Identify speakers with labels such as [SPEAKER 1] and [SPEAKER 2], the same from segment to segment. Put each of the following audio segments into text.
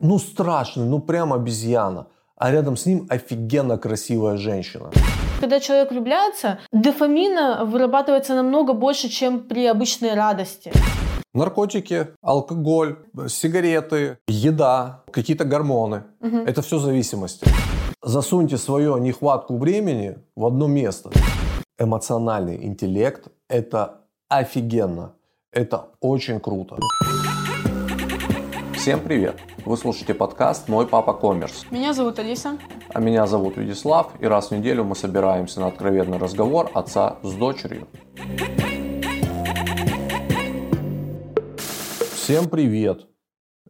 [SPEAKER 1] ну страшный, ну прям обезьяна. А рядом с ним офигенно красивая женщина.
[SPEAKER 2] Когда человек влюбляется, дофамина вырабатывается намного больше, чем при обычной радости.
[SPEAKER 1] Наркотики, алкоголь, сигареты, еда, какие-то гормоны.
[SPEAKER 2] Угу.
[SPEAKER 1] Это все зависимости. Засуньте свою нехватку времени в одно место. Эмоциональный интеллект – это офигенно. Это очень круто. Всем привет! Вы слушаете подкаст «Мой папа коммерс».
[SPEAKER 2] Меня зовут Алиса.
[SPEAKER 1] А меня зовут Вячеслав. И раз в неделю мы собираемся на откровенный разговор отца с дочерью. Всем привет!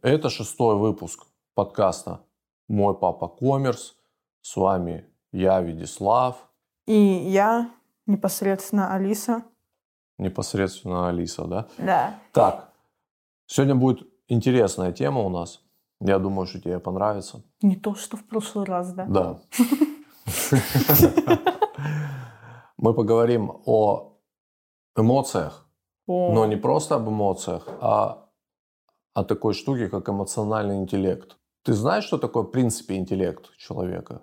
[SPEAKER 1] Это шестой выпуск подкаста «Мой папа коммерс». С вами я, Вячеслав.
[SPEAKER 2] И я, непосредственно Алиса.
[SPEAKER 1] Непосредственно Алиса, да?
[SPEAKER 2] Да.
[SPEAKER 1] Так, сегодня будет интересная тема у нас. Я думаю, что тебе понравится.
[SPEAKER 2] Не то, что в прошлый раз, да?
[SPEAKER 1] Да. Мы поговорим о эмоциях, но не просто об эмоциях, а о такой штуке, как эмоциональный интеллект. Ты знаешь, что такое в принципе интеллект человека?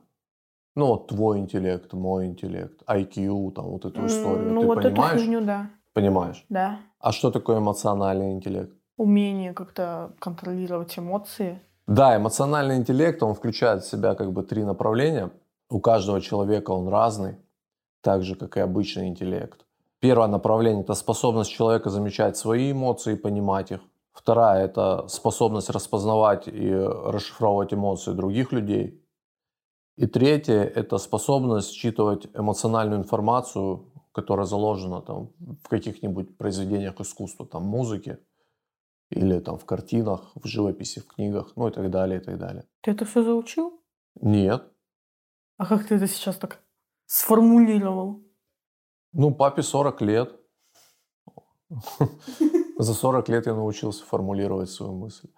[SPEAKER 1] Ну, вот твой интеллект, мой интеллект, IQ, там вот эту историю.
[SPEAKER 2] Ну,
[SPEAKER 1] Ты
[SPEAKER 2] вот
[SPEAKER 1] понимаешь?
[SPEAKER 2] эту фигню, да.
[SPEAKER 1] Понимаешь?
[SPEAKER 2] Да.
[SPEAKER 1] А что такое эмоциональный интеллект?
[SPEAKER 2] Умение как-то контролировать эмоции.
[SPEAKER 1] Да, эмоциональный интеллект, он включает в себя как бы три направления. У каждого человека он разный, так же, как и обычный интеллект. Первое направление – это способность человека замечать свои эмоции и понимать их. Вторая – это способность распознавать и расшифровывать эмоции других людей. И третье – это способность считывать эмоциональную информацию, которая заложена там, в каких-нибудь произведениях искусства, там, музыке, или там в картинах, в живописи, в книгах, ну и так далее, и так далее.
[SPEAKER 2] Ты это все заучил?
[SPEAKER 1] Нет.
[SPEAKER 2] А как ты это сейчас так сформулировал?
[SPEAKER 1] Ну, папе 40 лет. За 40 лет я научился формулировать свою мысль.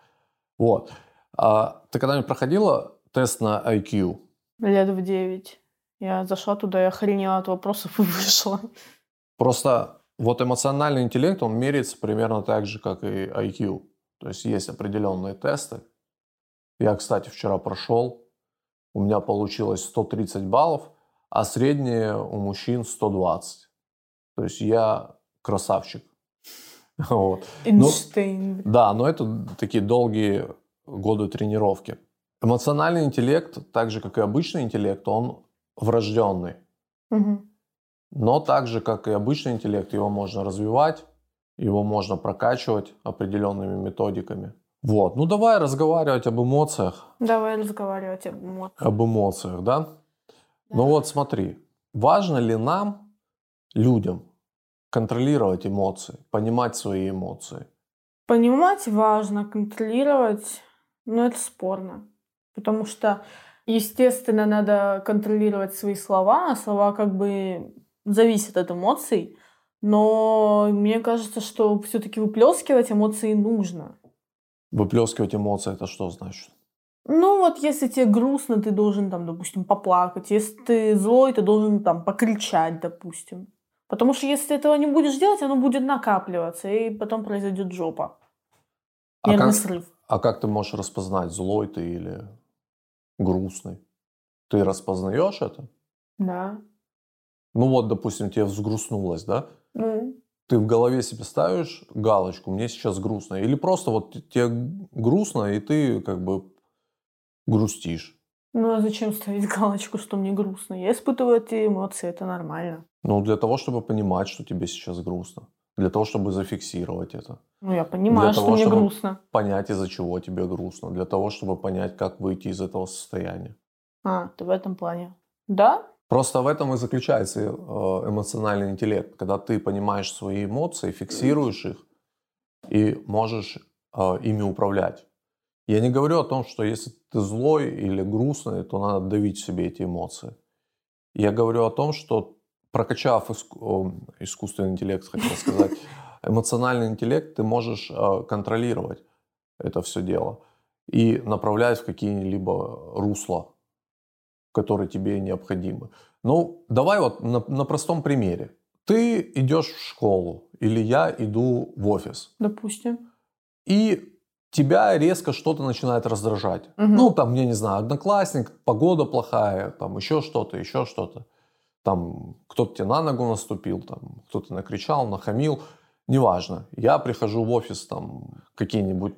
[SPEAKER 1] Вот. А ты когда-нибудь проходила тест на IQ?
[SPEAKER 2] Лет в девять. Я зашла туда и охренела от вопросов и вышла.
[SPEAKER 1] Просто вот эмоциональный интеллект, он меряется примерно так же, как и IQ. То есть есть определенные тесты. Я, кстати, вчера прошел. У меня получилось 130 баллов, а среднее у мужчин 120. То есть я красавчик. Вот.
[SPEAKER 2] Эйнштейн.
[SPEAKER 1] Но, да, но это такие долгие годы тренировки. Эмоциональный интеллект, так же как и обычный интеллект, он врожденный.
[SPEAKER 2] Угу.
[SPEAKER 1] Но так же, как и обычный интеллект, его можно развивать, его можно прокачивать определенными методиками. Вот, ну давай разговаривать об эмоциях.
[SPEAKER 2] Давай разговаривать об эмоциях.
[SPEAKER 1] Об эмоциях, да? да? Ну вот смотри, важно ли нам, людям, контролировать эмоции, понимать свои эмоции?
[SPEAKER 2] Понимать важно, контролировать, но это спорно. Потому что, естественно, надо контролировать свои слова, а слова как бы зависят от эмоций. Но мне кажется, что все-таки выплескивать эмоции нужно.
[SPEAKER 1] Выплескивать эмоции это что значит?
[SPEAKER 2] Ну вот, если тебе грустно, ты должен там, допустим, поплакать. Если ты злой, ты должен там покричать, допустим. Потому что если ты этого не будешь делать, оно будет накапливаться, и потом произойдет жопа. Нервный
[SPEAKER 1] а как,
[SPEAKER 2] срыв.
[SPEAKER 1] А как ты можешь распознать, злой ты или грустный? Ты распознаешь это?
[SPEAKER 2] Да.
[SPEAKER 1] Ну вот, допустим, тебе взгрустнулось, да?
[SPEAKER 2] Ну.
[SPEAKER 1] Ты в голове себе ставишь галочку, мне сейчас грустно. Или просто вот тебе грустно, и ты как бы грустишь.
[SPEAKER 2] Ну а зачем ставить галочку, что мне грустно? Я испытываю эти эмоции, это нормально.
[SPEAKER 1] Ну, для того, чтобы понимать, что тебе сейчас грустно. Для того, чтобы зафиксировать это.
[SPEAKER 2] Ну, я понимаю,
[SPEAKER 1] для
[SPEAKER 2] что
[SPEAKER 1] того,
[SPEAKER 2] мне
[SPEAKER 1] чтобы
[SPEAKER 2] грустно.
[SPEAKER 1] Понять, из-за чего тебе грустно. Для того, чтобы понять, как выйти из этого состояния.
[SPEAKER 2] А, ты в этом плане. Да?
[SPEAKER 1] Просто в этом и заключается э, эмоциональный интеллект. Когда ты понимаешь свои эмоции, фиксируешь их и можешь э, ими управлять. Я не говорю о том, что если ты злой или грустный, то надо давить в себе эти эмоции. Я говорю о том, что прокачав иску... искусственный интеллект, хотел сказать, эмоциональный интеллект, ты можешь э, контролировать это все дело и направлять в какие-либо русла, которые тебе необходимы. Ну, давай вот на, на простом примере. Ты идешь в школу, или я иду в офис.
[SPEAKER 2] Допустим.
[SPEAKER 1] И тебя резко что-то начинает раздражать.
[SPEAKER 2] Мгм.
[SPEAKER 1] Ну, там, я не знаю, одноклассник, погода плохая, там еще что-то, еще что-то. Там кто-то тебе на ногу наступил, там кто-то накричал, нахамил. Неважно. Я прихожу в офис, там какие-нибудь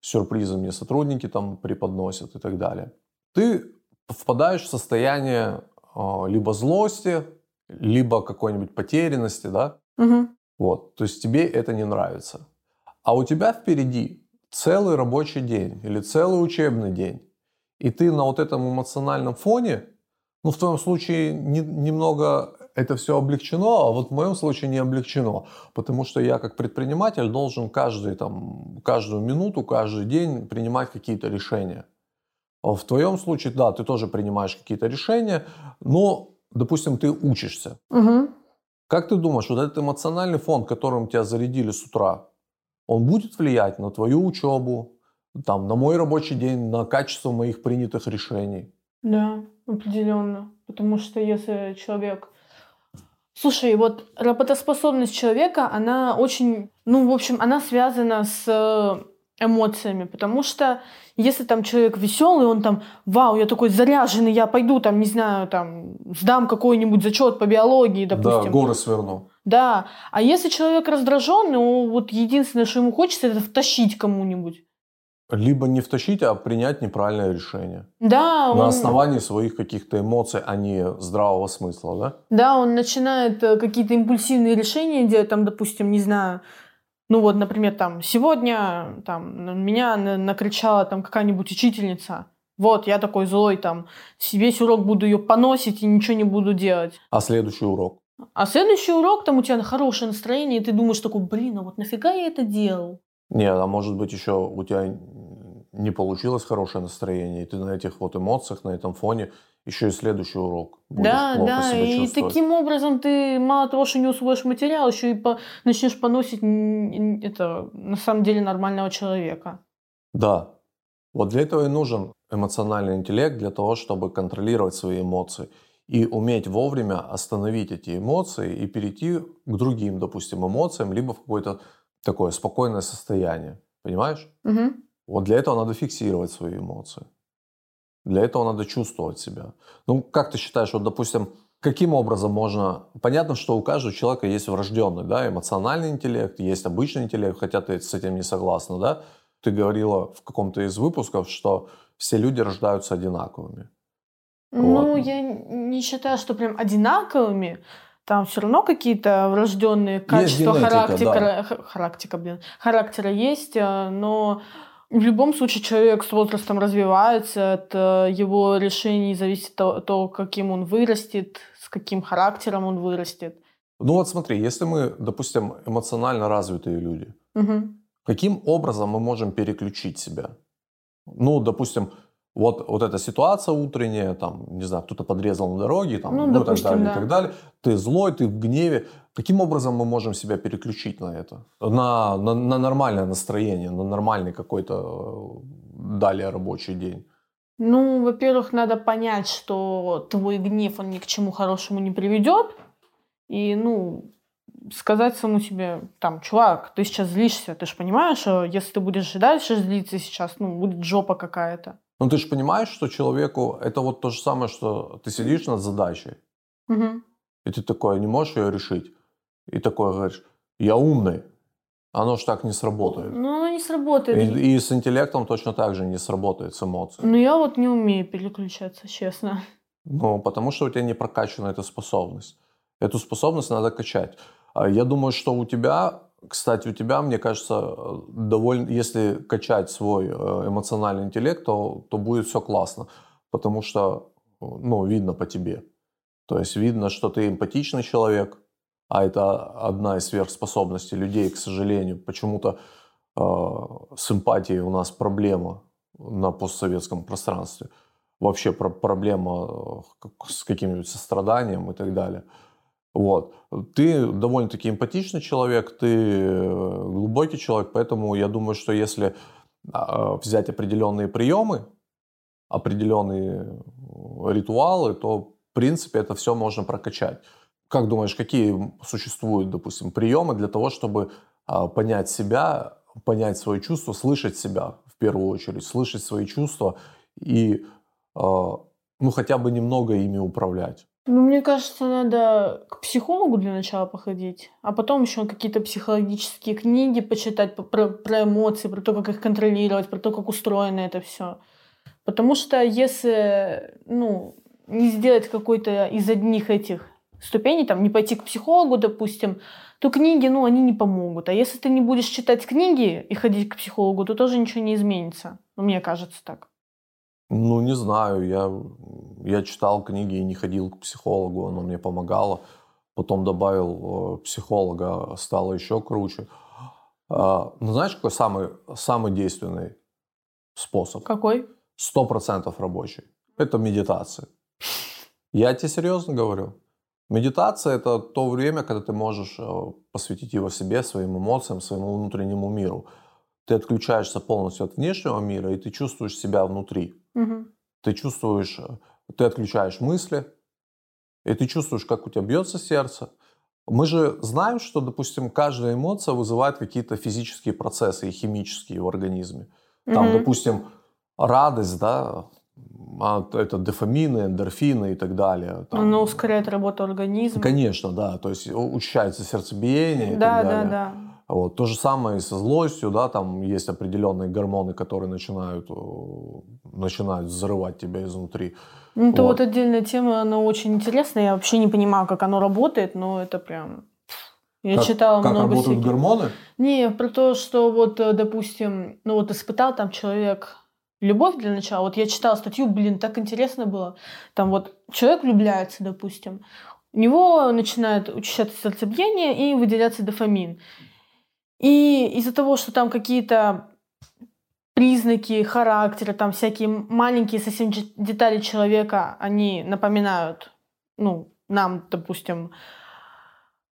[SPEAKER 1] сюрпризы мне сотрудники там преподносят и так далее. Ты впадаешь в состояние э, либо злости, либо какой-нибудь потерянности, да?
[SPEAKER 2] Мгм.
[SPEAKER 1] Вот, то есть тебе это не нравится. А у тебя впереди целый рабочий день или целый учебный день. И ты на вот этом эмоциональном фоне, ну, в твоем случае не- немного это все облегчено, а вот в моем случае не облегчено. Потому что я как предприниматель должен каждый, там, каждую минуту, каждый день принимать какие-то решения. А В твоем случае, да, ты тоже принимаешь какие-то решения, но, допустим, ты учишься.
[SPEAKER 2] Мгм.
[SPEAKER 1] Как ты думаешь, вот этот эмоциональный фон, которым тебя зарядили с утра, он будет влиять на твою учебу, там, на мой рабочий день, на качество моих принятых решений?
[SPEAKER 2] Да, определенно. Потому что если человек... Слушай, вот работоспособность человека, она очень, ну, в общем, она связана с эмоциями, потому что если там человек веселый, он там, вау, я такой заряженный, я пойду там, не знаю, там, сдам какой-нибудь зачет по биологии,
[SPEAKER 1] Да,
[SPEAKER 2] допустим.
[SPEAKER 1] горы сверну.
[SPEAKER 2] Да. А если человек раздраженный, он вот единственное, что ему хочется, это втащить кому-нибудь.
[SPEAKER 1] Либо не втащить, а принять неправильное решение.
[SPEAKER 2] Да,
[SPEAKER 1] На
[SPEAKER 2] он-
[SPEAKER 1] основании своих каких-то эмоций, а не здравого смысла, да?
[SPEAKER 2] Да, он начинает э, какие-то импульсивные решения делать, там, допустим, не знаю, ну вот, например, там, сегодня там, на меня на- накричала там какая-нибудь учительница, вот, я такой злой, там, весь урок буду ее поносить и ничего не буду делать.
[SPEAKER 1] А следующий урок?
[SPEAKER 2] А следующий урок, там у тебя хорошее настроение, и ты думаешь такой, блин, а вот нафига я это делал?
[SPEAKER 1] Нет, а может быть еще у тебя не получилось хорошее настроение, и ты на этих вот эмоциях, на этом фоне еще и следующий урок будешь
[SPEAKER 2] да,
[SPEAKER 1] плохо
[SPEAKER 2] да,
[SPEAKER 1] себя
[SPEAKER 2] и таким образом ты мало того, что не усвоишь материал, еще и по- начнешь поносить это на самом деле нормального человека.
[SPEAKER 1] Да. Вот для этого и нужен эмоциональный интеллект, для того, чтобы контролировать свои эмоции и уметь вовремя остановить эти эмоции и перейти к другим, допустим, эмоциям, либо в какое-то такое спокойное состояние. Понимаешь?
[SPEAKER 2] Мгм.
[SPEAKER 1] Вот для этого надо фиксировать свои эмоции. Для этого надо чувствовать себя. Ну, как ты считаешь, вот, допустим, каким образом можно... Понятно, что у каждого человека есть врожденный, да, эмоциональный интеллект, есть обычный интеллект, хотя ты с этим не согласна, да? Ты говорила в каком-то из выпусков, что все люди рождаются одинаковыми.
[SPEAKER 2] Ну,
[SPEAKER 1] Вот.
[SPEAKER 2] я не считаю, что прям одинаковыми. Там все равно какие-то врожденные качества
[SPEAKER 1] генетика,
[SPEAKER 2] характера, х- характера, блин, характера есть, э, но в любом случае человек с возрастом развивается, от э, его решений зависит то, то, каким он вырастет, с каким характером он вырастет.
[SPEAKER 1] Ну вот смотри, если мы, допустим, эмоционально развитые люди,
[SPEAKER 2] Мгм.
[SPEAKER 1] Каким образом мы можем переключить себя? Ну, допустим, вот, вот эта ситуация утренняя, там, не знаю, кто-то подрезал на дороге, там,
[SPEAKER 2] Ну,
[SPEAKER 1] ну, и так
[SPEAKER 2] допустим,
[SPEAKER 1] далее,
[SPEAKER 2] да.
[SPEAKER 1] и так далее. Ты злой, ты в гневе. Каким образом мы можем себя переключить на это? На, на, на нормальное настроение, на нормальный какой-то э, далее рабочий день?
[SPEAKER 2] Ну, во-первых, надо понять, что твой гнев, он ни к чему хорошему не приведет. И, ну, сказать самому себе, там, чувак, ты сейчас злишься, ты же понимаешь, что если ты будешь дальше злиться сейчас, ну, будет жопа какая-то.
[SPEAKER 1] Ну, ты же понимаешь, что человеку это вот то же самое, что ты сидишь над задачей,
[SPEAKER 2] Мгм.
[SPEAKER 1] и ты такой, не можешь ее решить. И такой говоришь, я умный. Оно ж так не сработает.
[SPEAKER 2] Ну, оно не сработает.
[SPEAKER 1] И, и с интеллектом точно так же не сработает, с эмоциями.
[SPEAKER 2] Ну, я вот не умею переключаться, честно.
[SPEAKER 1] Ну, потому что у тебя не прокачана эта способность. Эту способность надо качать. А Я думаю, что у тебя, кстати, у тебя, мне кажется, э, довольно, если качать свой э, эмоциональный интеллект, то, то будет все классно. Потому что, э, ну, видно по тебе. То есть видно, что ты эмпатичный человек, а это одна из сверхспособностей людей, к сожалению. Почему-то э, с эмпатией у нас проблема на постсоветском пространстве. Вообще про- проблема с каким-нибудь состраданием и так далее. Вот. Ты довольно-таки эмпатичный человек, ты э, глубокий человек, поэтому я думаю, что если а, взять определенные приемы, определенные э, ритуалы, то, в принципе, это все можно прокачать. Как думаешь, какие существуют, допустим, приемы для того, чтобы а, понять себя, понять свои чувства, слышать себя первую очередь, слышать свои чувства и э, ну хотя бы немного ими управлять.
[SPEAKER 2] Ну, мне кажется, надо к психологу для начала походить, а потом еще какие-то психологические книги почитать про, про эмоции, про то, как их контролировать, про то, как устроено это все. Потому что если ну, не сделать какой-то из одних этих ступеней, там, не пойти к психологу, допустим, то книги, ну, они не помогут. А если ты не будешь читать книги и ходить к психологу, то тоже ничего не изменится. Ну, мне кажется так.
[SPEAKER 1] Ну, не знаю, я, я читал книги и не ходил к психологу, оно мне помогало. Потом добавил э, психолога, стало еще круче. А, ну, знаешь, какой самый, самый действенный способ?
[SPEAKER 2] Какой?
[SPEAKER 1] Сто процентов рабочий. Это медитация. Я тебе серьезно говорю. Медитация – это то время, когда ты можешь э, посвятить его себе, своим эмоциям, своему внутреннему миру. Ты отключаешься полностью от внешнего мира, и ты чувствуешь себя внутри.
[SPEAKER 2] Угу.
[SPEAKER 1] Ты чувствуешь, э, ты отключаешь мысли, и ты чувствуешь, как у тебя бьется сердце. Мы же знаем, что, допустим, каждая эмоция вызывает какие-то физические процессы и химические в организме. Там, угу. допустим, радость, да, а, это дофамины, эндорфины и так далее.
[SPEAKER 2] Там, Оно ускоряет работу организма.
[SPEAKER 1] Конечно, да, то есть учащается сердцебиение и
[SPEAKER 2] да,
[SPEAKER 1] так далее.
[SPEAKER 2] Да, да.
[SPEAKER 1] Вот. То же самое и со злостью, да, там есть определенные гормоны, которые начинают, начинают взрывать тебя изнутри.
[SPEAKER 2] Ну, это вот. вот отдельная тема, она очень интересная. Я вообще не понимаю, как оно работает, но это прям... Я
[SPEAKER 1] как,
[SPEAKER 2] читала
[SPEAKER 1] как
[SPEAKER 2] много
[SPEAKER 1] работают
[SPEAKER 2] всяких...
[SPEAKER 1] гормоны?
[SPEAKER 2] Не, про то, что вот, э, допустим, ну вот испытал там человек любовь для начала. Вот я читала статью, блин, так интересно было. Там вот человек влюбляется, допустим, у него начинает учащаться сердцебиение и выделяться дофамин. И из-за того, что там какие-то признаки характера, там всякие маленькие совсем детали человека, они напоминают, ну, нам, допустим,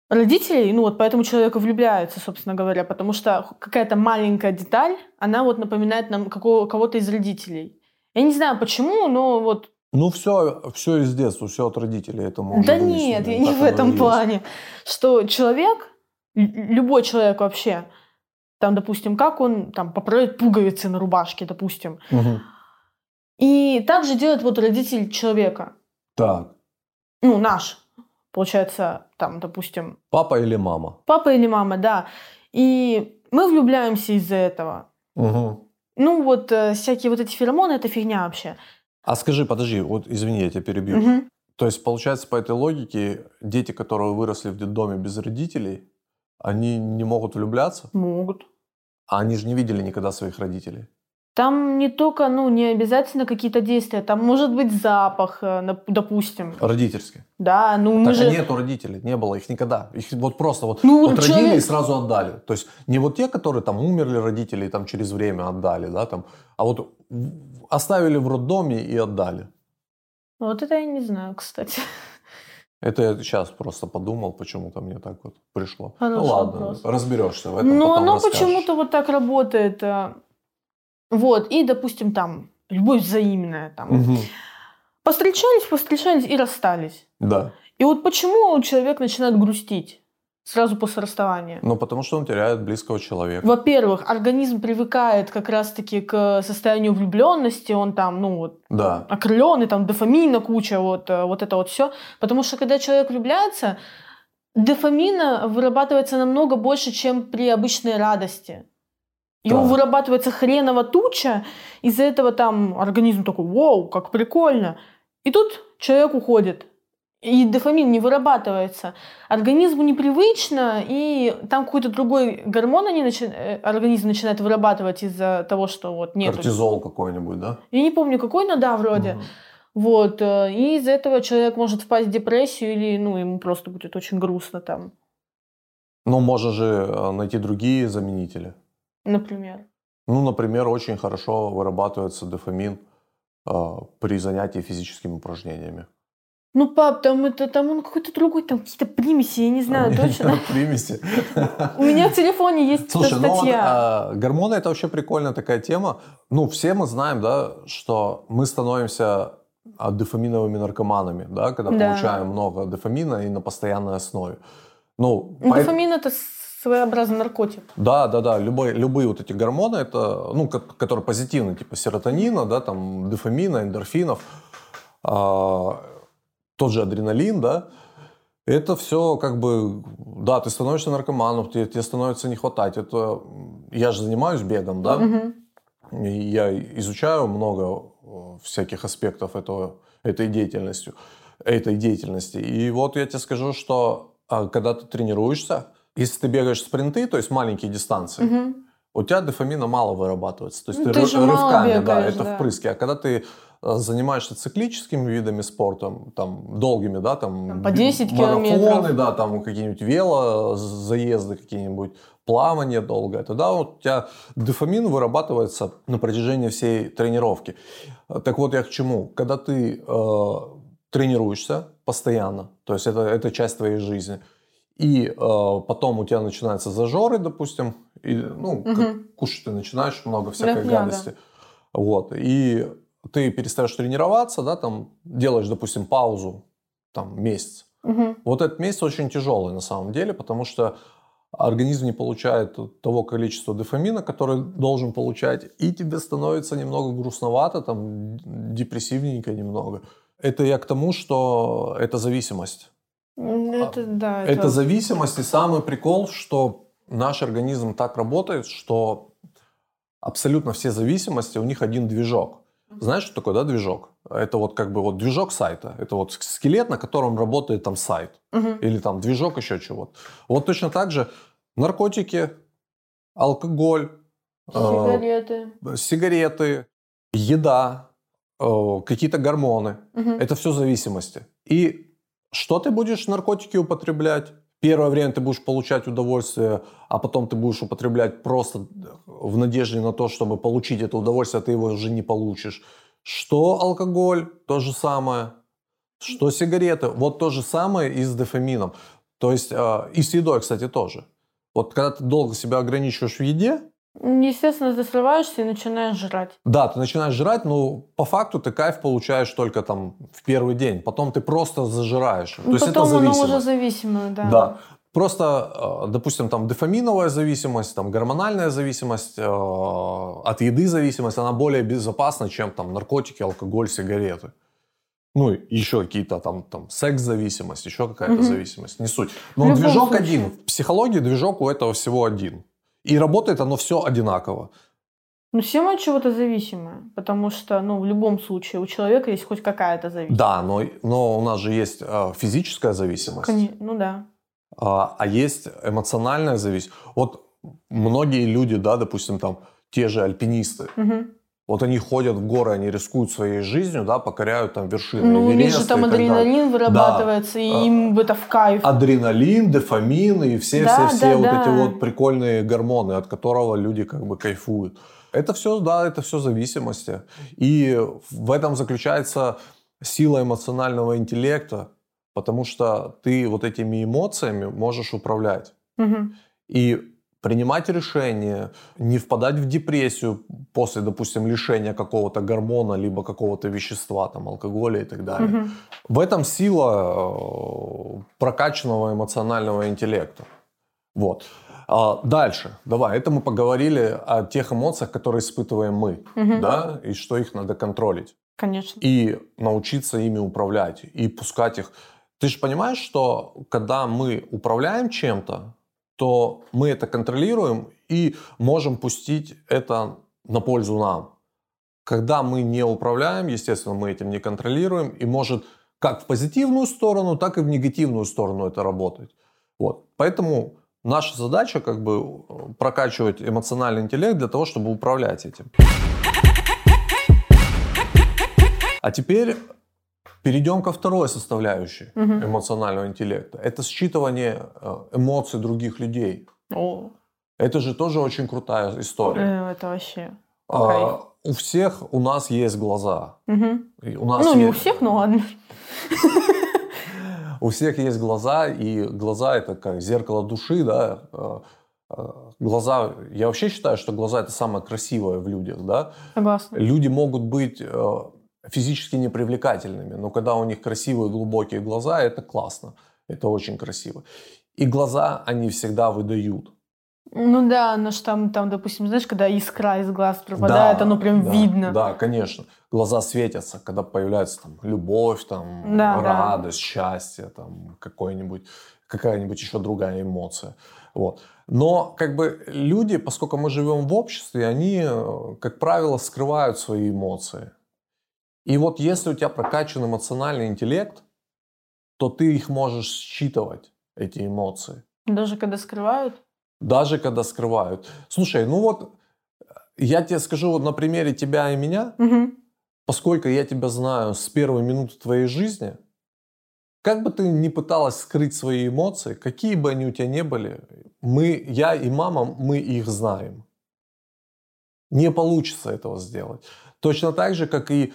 [SPEAKER 2] родителей, ну вот поэтому человек влюбляется, собственно говоря, потому что какая-то маленькая деталь, она вот напоминает нам какого, кого-то из родителей. Я не знаю почему, но вот
[SPEAKER 1] ну, все, все из детства, все от родителей. Это
[SPEAKER 2] да нет, я не в этом плане. Что человек любой человек вообще, там, допустим, как он там поправит пуговицы на рубашке, допустим.
[SPEAKER 1] Угу.
[SPEAKER 2] И также делает вот родитель человека.
[SPEAKER 1] Так.
[SPEAKER 2] Ну, наш, получается, там, допустим.
[SPEAKER 1] Папа или мама.
[SPEAKER 2] Папа или мама, да. И мы влюбляемся из-за этого.
[SPEAKER 1] Угу.
[SPEAKER 2] Ну, вот э, всякие вот эти феромоны, это фигня вообще.
[SPEAKER 1] А скажи, подожди, вот извини, я тебя перебью.
[SPEAKER 2] Угу.
[SPEAKER 1] То есть, получается, по этой логике, дети, которые выросли в детдоме без родителей, они не могут влюбляться?
[SPEAKER 2] Могут.
[SPEAKER 1] А они же не видели никогда своих родителей.
[SPEAKER 2] Там не только, ну, не обязательно какие-то действия, там может быть запах, э, допустим.
[SPEAKER 1] Родительский.
[SPEAKER 2] Да, ну мы
[SPEAKER 1] так
[SPEAKER 2] же...
[SPEAKER 1] нету родителей, не было их никогда. Их вот просто вот,
[SPEAKER 2] ну,
[SPEAKER 1] вот
[SPEAKER 2] человек...
[SPEAKER 1] родили и сразу отдали. То есть не вот те, которые там умерли родители и там через время отдали, да, там, а вот оставили в роддоме и отдали.
[SPEAKER 2] Вот это я не знаю, кстати.
[SPEAKER 1] Это я сейчас просто подумал, почему-то мне так вот пришло.
[SPEAKER 2] Хороший
[SPEAKER 1] ну ладно,
[SPEAKER 2] вопрос.
[SPEAKER 1] разберешься в этом.
[SPEAKER 2] Ну,
[SPEAKER 1] потом
[SPEAKER 2] оно почему-то вот так работает. Э, Вот, и, допустим, там, любовь взаимная. Там.
[SPEAKER 1] Угу.
[SPEAKER 2] Постречались, постречались и расстались.
[SPEAKER 1] Да.
[SPEAKER 2] И вот почему человек начинает грустить? сразу после расставания?
[SPEAKER 1] Ну, потому что он теряет близкого человека.
[SPEAKER 2] Во-первых, организм привыкает как раз-таки к состоянию влюбленности, он там, ну, вот,
[SPEAKER 1] да.
[SPEAKER 2] окрыленный, там, дофамина куча, вот, э, вот это вот все. Потому что, когда человек влюбляется, дофамина вырабатывается намного больше, чем при обычной радости. Его да. вырабатывается хреново туча, из-за этого там организм такой, вау, как прикольно. И тут человек уходит и дофамин не вырабатывается. Организму непривычно, и там какой-то другой гормон они начи... Э, организм начинает вырабатывать из-за того, что вот нет.
[SPEAKER 1] Кортизол какой-нибудь, да?
[SPEAKER 2] Я не помню какой, но да, вроде. Угу. Вот. Э, и из-за этого человек может впасть в депрессию или ну, ему просто будет очень грустно там.
[SPEAKER 1] Ну, можно же э, найти другие заменители.
[SPEAKER 2] Например?
[SPEAKER 1] Ну, например, очень хорошо вырабатывается дофамин э, при занятии физическими упражнениями.
[SPEAKER 2] Ну, пап, там это там он какой-то другой, там какие-то примеси, я не знаю точно.
[SPEAKER 1] Примеси.
[SPEAKER 2] У меня в телефоне есть
[SPEAKER 1] Слушай,
[SPEAKER 2] ну вот
[SPEAKER 1] а, гормоны это вообще прикольная такая тема. Ну, все мы знаем, да, что мы становимся а, дофаминовыми наркоманами, да, когда получаем много дофамина и на постоянной основе. Ну,
[SPEAKER 2] дофамин это своеобразный наркотик.
[SPEAKER 1] Да, да, да. Любые, любые вот эти гормоны, это, ну, которые позитивные, типа серотонина, да, там, дофамина, эндорфинов, а, тот же адреналин, да, это все как бы, да, ты становишься наркоманом, тебе, тебе становится не хватать. Это я же занимаюсь бегом, да,
[SPEAKER 2] Мгм.
[SPEAKER 1] и я изучаю много э, всяких аспектов этого, этой деятельности, этой деятельности. И вот я тебе скажу, что а, когда ты тренируешься, если ты бегаешь спринты, то есть маленькие дистанции,
[SPEAKER 2] Мгм.
[SPEAKER 1] у тебя дофамина мало вырабатывается. То есть
[SPEAKER 2] Ну,
[SPEAKER 1] ты,
[SPEAKER 2] ты
[SPEAKER 1] ры-
[SPEAKER 2] же мало
[SPEAKER 1] рывками, да,
[SPEAKER 2] бегаешь,
[SPEAKER 1] это
[SPEAKER 2] да.
[SPEAKER 1] впрыски. А когда ты э, занимаешься циклическими видами спорта, там, долгими, да, там,
[SPEAKER 2] Там по
[SPEAKER 1] б-
[SPEAKER 2] 10
[SPEAKER 1] марафоны,
[SPEAKER 2] километров.
[SPEAKER 1] да, там какие-нибудь вело заезды какие-нибудь, плавание долгое, тогда вот у тебя дофамин вырабатывается на протяжении всей тренировки. Так вот я к чему? Когда ты э, тренируешься постоянно, то есть это, это часть твоей жизни, и э, потом у тебя начинаются зажоры, допустим, и, ну, как
[SPEAKER 2] Мгм.
[SPEAKER 1] кушать ты начинаешь много всякой
[SPEAKER 2] да,
[SPEAKER 1] гадости. Вот. И ты перестаешь тренироваться, да, там делаешь, допустим, паузу, там, месяц.
[SPEAKER 2] Мгм.
[SPEAKER 1] Вот этот месяц очень тяжелый на самом деле, потому что организм не получает того количества дофамина, который должен получать, и тебе становится немного грустновато, там, депрессивненько немного. Это я к тому, что это зависимость.
[SPEAKER 2] М, Это, да,
[SPEAKER 1] Это зависимость, и самый прикол, что наш организм так работает, что абсолютно все зависимости, у них один движок. Знаешь, что такое, да, движок? Это вот как бы вот движок сайта. Это вот скелет, на котором работает там сайт.
[SPEAKER 2] Мгм.
[SPEAKER 1] Или там движок еще чего-то. Вот точно так же наркотики, алкоголь, э,
[SPEAKER 2] Сигареты.
[SPEAKER 1] сигареты, еда, э, какие-то гормоны.
[SPEAKER 2] Мгм.
[SPEAKER 1] Это все зависимости. И что ты будешь наркотики употреблять? Первое время ты будешь получать удовольствие, а потом ты будешь употреблять просто в надежде на то, чтобы получить это удовольствие, а ты его уже не получишь. Что алкоголь? То же самое. Что сигареты? Вот то же самое и с дофамином. То есть э, и с едой, кстати, тоже. Вот когда ты долго себя ограничиваешь в еде,
[SPEAKER 2] Естественно, ты срываешься и начинаешь жрать.
[SPEAKER 1] да, ты начинаешь жрать, но по факту ты кайф получаешь только там в первый день. Потом ты просто зажираешь. То
[SPEAKER 2] Ну,
[SPEAKER 1] есть
[SPEAKER 2] потом
[SPEAKER 1] это
[SPEAKER 2] оно уже зависимое, да.
[SPEAKER 1] Да. Просто, э, допустим, там дофаминовая зависимость, там гормональная зависимость, э, от еды зависимость, она более безопасна, чем там наркотики, алкоголь, сигареты. Ну, и еще какие-то там, там секс-зависимость, еще какая-то
[SPEAKER 2] Мгм.
[SPEAKER 1] зависимость, не суть. Но движок
[SPEAKER 2] случае.
[SPEAKER 1] один. В психологии движок у этого всего один. И работает оно все одинаково.
[SPEAKER 2] Ну, все мы от чего-то зависимы, потому что, ну, в любом случае у человека есть хоть какая-то зависимость.
[SPEAKER 1] Да, но, но у нас же есть э, физическая зависимость.
[SPEAKER 2] Коне- Ну да.
[SPEAKER 1] А, а есть эмоциональная зависимость. Вот многие люди, да, допустим, там те же альпинисты,
[SPEAKER 2] Мгм.
[SPEAKER 1] Вот они ходят в горы, они рискуют своей жизнью, да, покоряют там вершины
[SPEAKER 2] Ну, у них же там адреналин вырабатывается, и
[SPEAKER 1] А,
[SPEAKER 2] им это в кайф.
[SPEAKER 1] Адреналин, дофамин и все,
[SPEAKER 2] Да,
[SPEAKER 1] все, все
[SPEAKER 2] да,
[SPEAKER 1] вот
[SPEAKER 2] да.
[SPEAKER 1] эти вот прикольные гормоны, от которого люди как бы кайфуют. Это все, да, это все зависимости. И в этом заключается сила эмоционального интеллекта, потому что ты вот этими эмоциями можешь управлять.
[SPEAKER 2] Мгм.
[SPEAKER 1] и принимать решения, не впадать в депрессию после, допустим, лишения какого-то гормона, либо какого-то вещества, там, алкоголя и так далее.
[SPEAKER 2] Мгм.
[SPEAKER 1] В этом сила э, прокачанного эмоционального интеллекта. Вот. А Дальше. Давай, это мы поговорили о тех эмоциях, которые испытываем мы,
[SPEAKER 2] Мгм.
[SPEAKER 1] да, и что их надо контролить
[SPEAKER 2] Конечно.
[SPEAKER 1] и научиться ими управлять, и пускать их. Ты же понимаешь, что когда мы управляем чем-то, то мы это контролируем и можем пустить это на пользу нам. Когда мы не управляем, естественно, мы этим не контролируем, и может как в позитивную сторону, так и в негативную сторону это работать. Вот. Поэтому наша задача как бы прокачивать эмоциональный интеллект для того, чтобы управлять этим. А теперь перейдем ко второй составляющей
[SPEAKER 2] Мгм.
[SPEAKER 1] эмоционального интеллекта. Это считывание э, эмоций других людей.
[SPEAKER 2] О,
[SPEAKER 1] Это же тоже очень крутая история.
[SPEAKER 2] э, это вообще.
[SPEAKER 1] А, у всех у нас есть глаза. И у нас
[SPEAKER 2] Ну, не у
[SPEAKER 1] есть-
[SPEAKER 2] всех, но ладно.
[SPEAKER 1] У всех есть глаза, и глаза это как зеркало души, да. Э, Глаза, я вообще считаю, что глаза это самое красивое в людях, да.
[SPEAKER 2] Согласна.
[SPEAKER 1] Люди могут быть физически непривлекательными, но когда у них красивые глубокие глаза, это классно, это очень красиво. И глаза они всегда выдают.
[SPEAKER 2] Ну да, но ж там, там, допустим, знаешь, когда искра из глаз пропадает, да, оно прям
[SPEAKER 1] да,
[SPEAKER 2] видно.
[SPEAKER 1] Да, конечно. Глаза светятся, когда появляется там любовь, там да, радость, да. счастье, там какой-нибудь, какая-нибудь еще другая эмоция. Вот. Но как бы люди, поскольку мы живем в обществе, они, э, как правило, скрывают свои эмоции. И вот если у тебя прокачан эмоциональный интеллект, то ты их можешь считывать, эти эмоции.
[SPEAKER 2] Даже когда скрывают?
[SPEAKER 1] Даже когда скрывают. Слушай, ну вот я тебе скажу вот на примере тебя и меня, угу. поскольку я тебя знаю с первой минуты твоей жизни, как бы ты ни пыталась скрыть свои эмоции, какие бы они у тебя ни были, мы, я и мама, мы их знаем. Не получится этого сделать. Точно так же, как и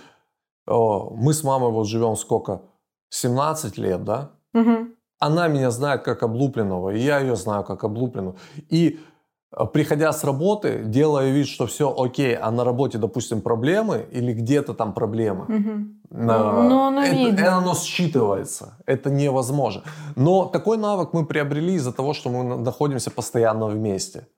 [SPEAKER 1] мы с мамой вот живем сколько? 17 лет, да? Угу. Она меня знает как облупленного, и я ее знаю как облупленную. И э, приходя с работы, делая вид, что все окей, а на работе, допустим, проблемы или где-то там проблемы, угу.
[SPEAKER 2] Но оно
[SPEAKER 1] это,
[SPEAKER 2] видно.
[SPEAKER 1] это оно считывается. Это невозможно. Но такой навык мы приобрели из-за того, что мы находимся постоянно вместе.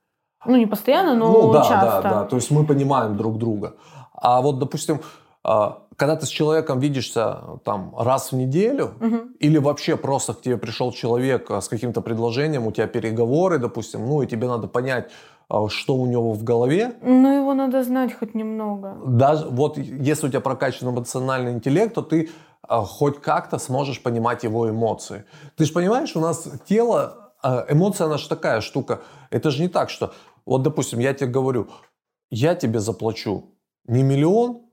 [SPEAKER 2] Ну, не постоянно, но
[SPEAKER 1] ну, да,
[SPEAKER 2] часто.
[SPEAKER 1] Да, да, то есть мы понимаем друг друга. А вот, допустим, а, когда ты с человеком видишься там раз в неделю, угу. или вообще просто к тебе пришел человек а, с каким-то предложением, у тебя переговоры, допустим, ну и тебе надо понять, а, что у него в голове.
[SPEAKER 2] Ну, его надо знать хоть немного.
[SPEAKER 1] Даже вот если у тебя прокачан эмоциональный интеллект, то ты хоть как-то сможешь понимать его эмоции. Ты же понимаешь, у нас тело, эмоция, она же такая штука. Это же не так, что вот, допустим, я тебе говорю, я тебе заплачу не миллион,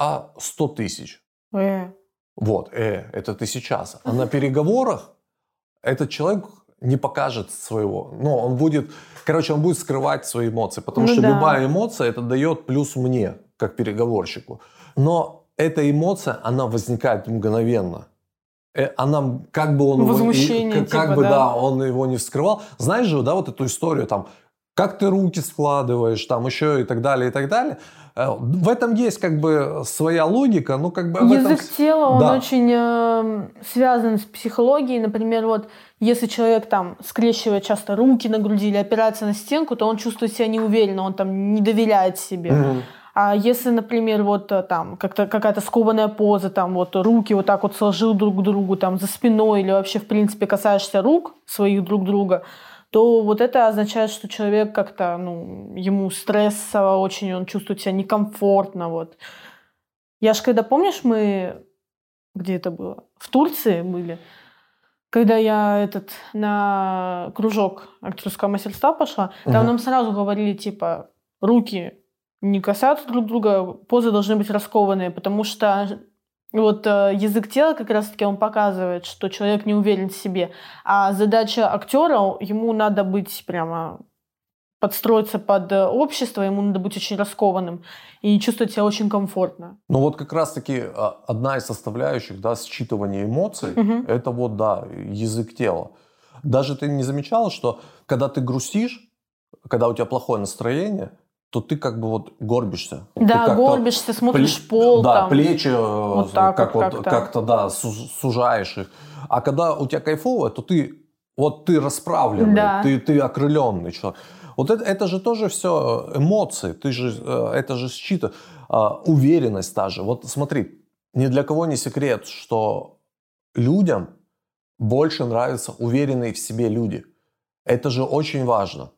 [SPEAKER 1] а 100 тысяч.
[SPEAKER 2] Э.
[SPEAKER 1] Вот, э, это ты сейчас. А на переговорах этот человек не покажет своего. Ну, он будет, короче, он будет скрывать свои эмоции, потому ну, что да. любая эмоция это дает плюс мне, как переговорщику. Но эта эмоция, она возникает мгновенно. Э, она, как бы он
[SPEAKER 2] Возмущение,
[SPEAKER 1] его, как,
[SPEAKER 2] типа,
[SPEAKER 1] как бы,
[SPEAKER 2] да.
[SPEAKER 1] да, он его не вскрывал. Знаешь же, да, вот эту историю там, как ты руки складываешь, там еще и так далее, и так далее. Э, в этом есть как бы своя логика, ну как бы...
[SPEAKER 2] Язык
[SPEAKER 1] этом...
[SPEAKER 2] тела, он да. очень э, связан с психологией. Например, вот если человек там скрещивает часто руки на груди или опирается на стенку, то он чувствует себя неуверенно, он там не доверяет себе. Mm-hmm. А если, например, вот э, там как-то какая-то скованная поза, там вот руки вот так вот сложил друг к другу там за спиной или вообще в принципе касаешься рук своих друг друга, то вот это означает, что человек как-то, ну, ему стрессово очень, он чувствует себя некомфортно, вот. Я ж когда, помнишь, мы, где это было? В Турции были, когда я этот на кружок актерского мастерства пошла, там угу. нам сразу говорили, типа, руки не касаться друг друга, позы должны быть раскованные, потому что вот э, язык тела как раз-таки он показывает, что человек не уверен в себе. А задача актера, ему надо быть прямо подстроиться под э, общество, ему надо быть очень раскованным и чувствовать себя очень комфортно.
[SPEAKER 1] Ну вот как раз-таки а, одна из составляющих да, считывания эмоций, угу. это вот, да, язык тела. Даже ты не замечала, что когда ты грустишь, когда у тебя плохое настроение, то ты как бы вот горбишься.
[SPEAKER 2] Да, горбишься, смотришь пле- пол.
[SPEAKER 1] Да,
[SPEAKER 2] там.
[SPEAKER 1] плечи э,
[SPEAKER 2] вот так
[SPEAKER 1] как
[SPEAKER 2] вот,
[SPEAKER 1] как-то. как-то, да, сужаешь их. А когда у тебя кайфово, то ты вот ты расправленный, да. ты, ты окрыленный человек. Вот это, это же тоже все эмоции, ты же, э, это же считывает. Уверенность та же. Вот смотри, ни для кого не секрет, что людям больше нравятся уверенные в себе люди. Это же очень важно.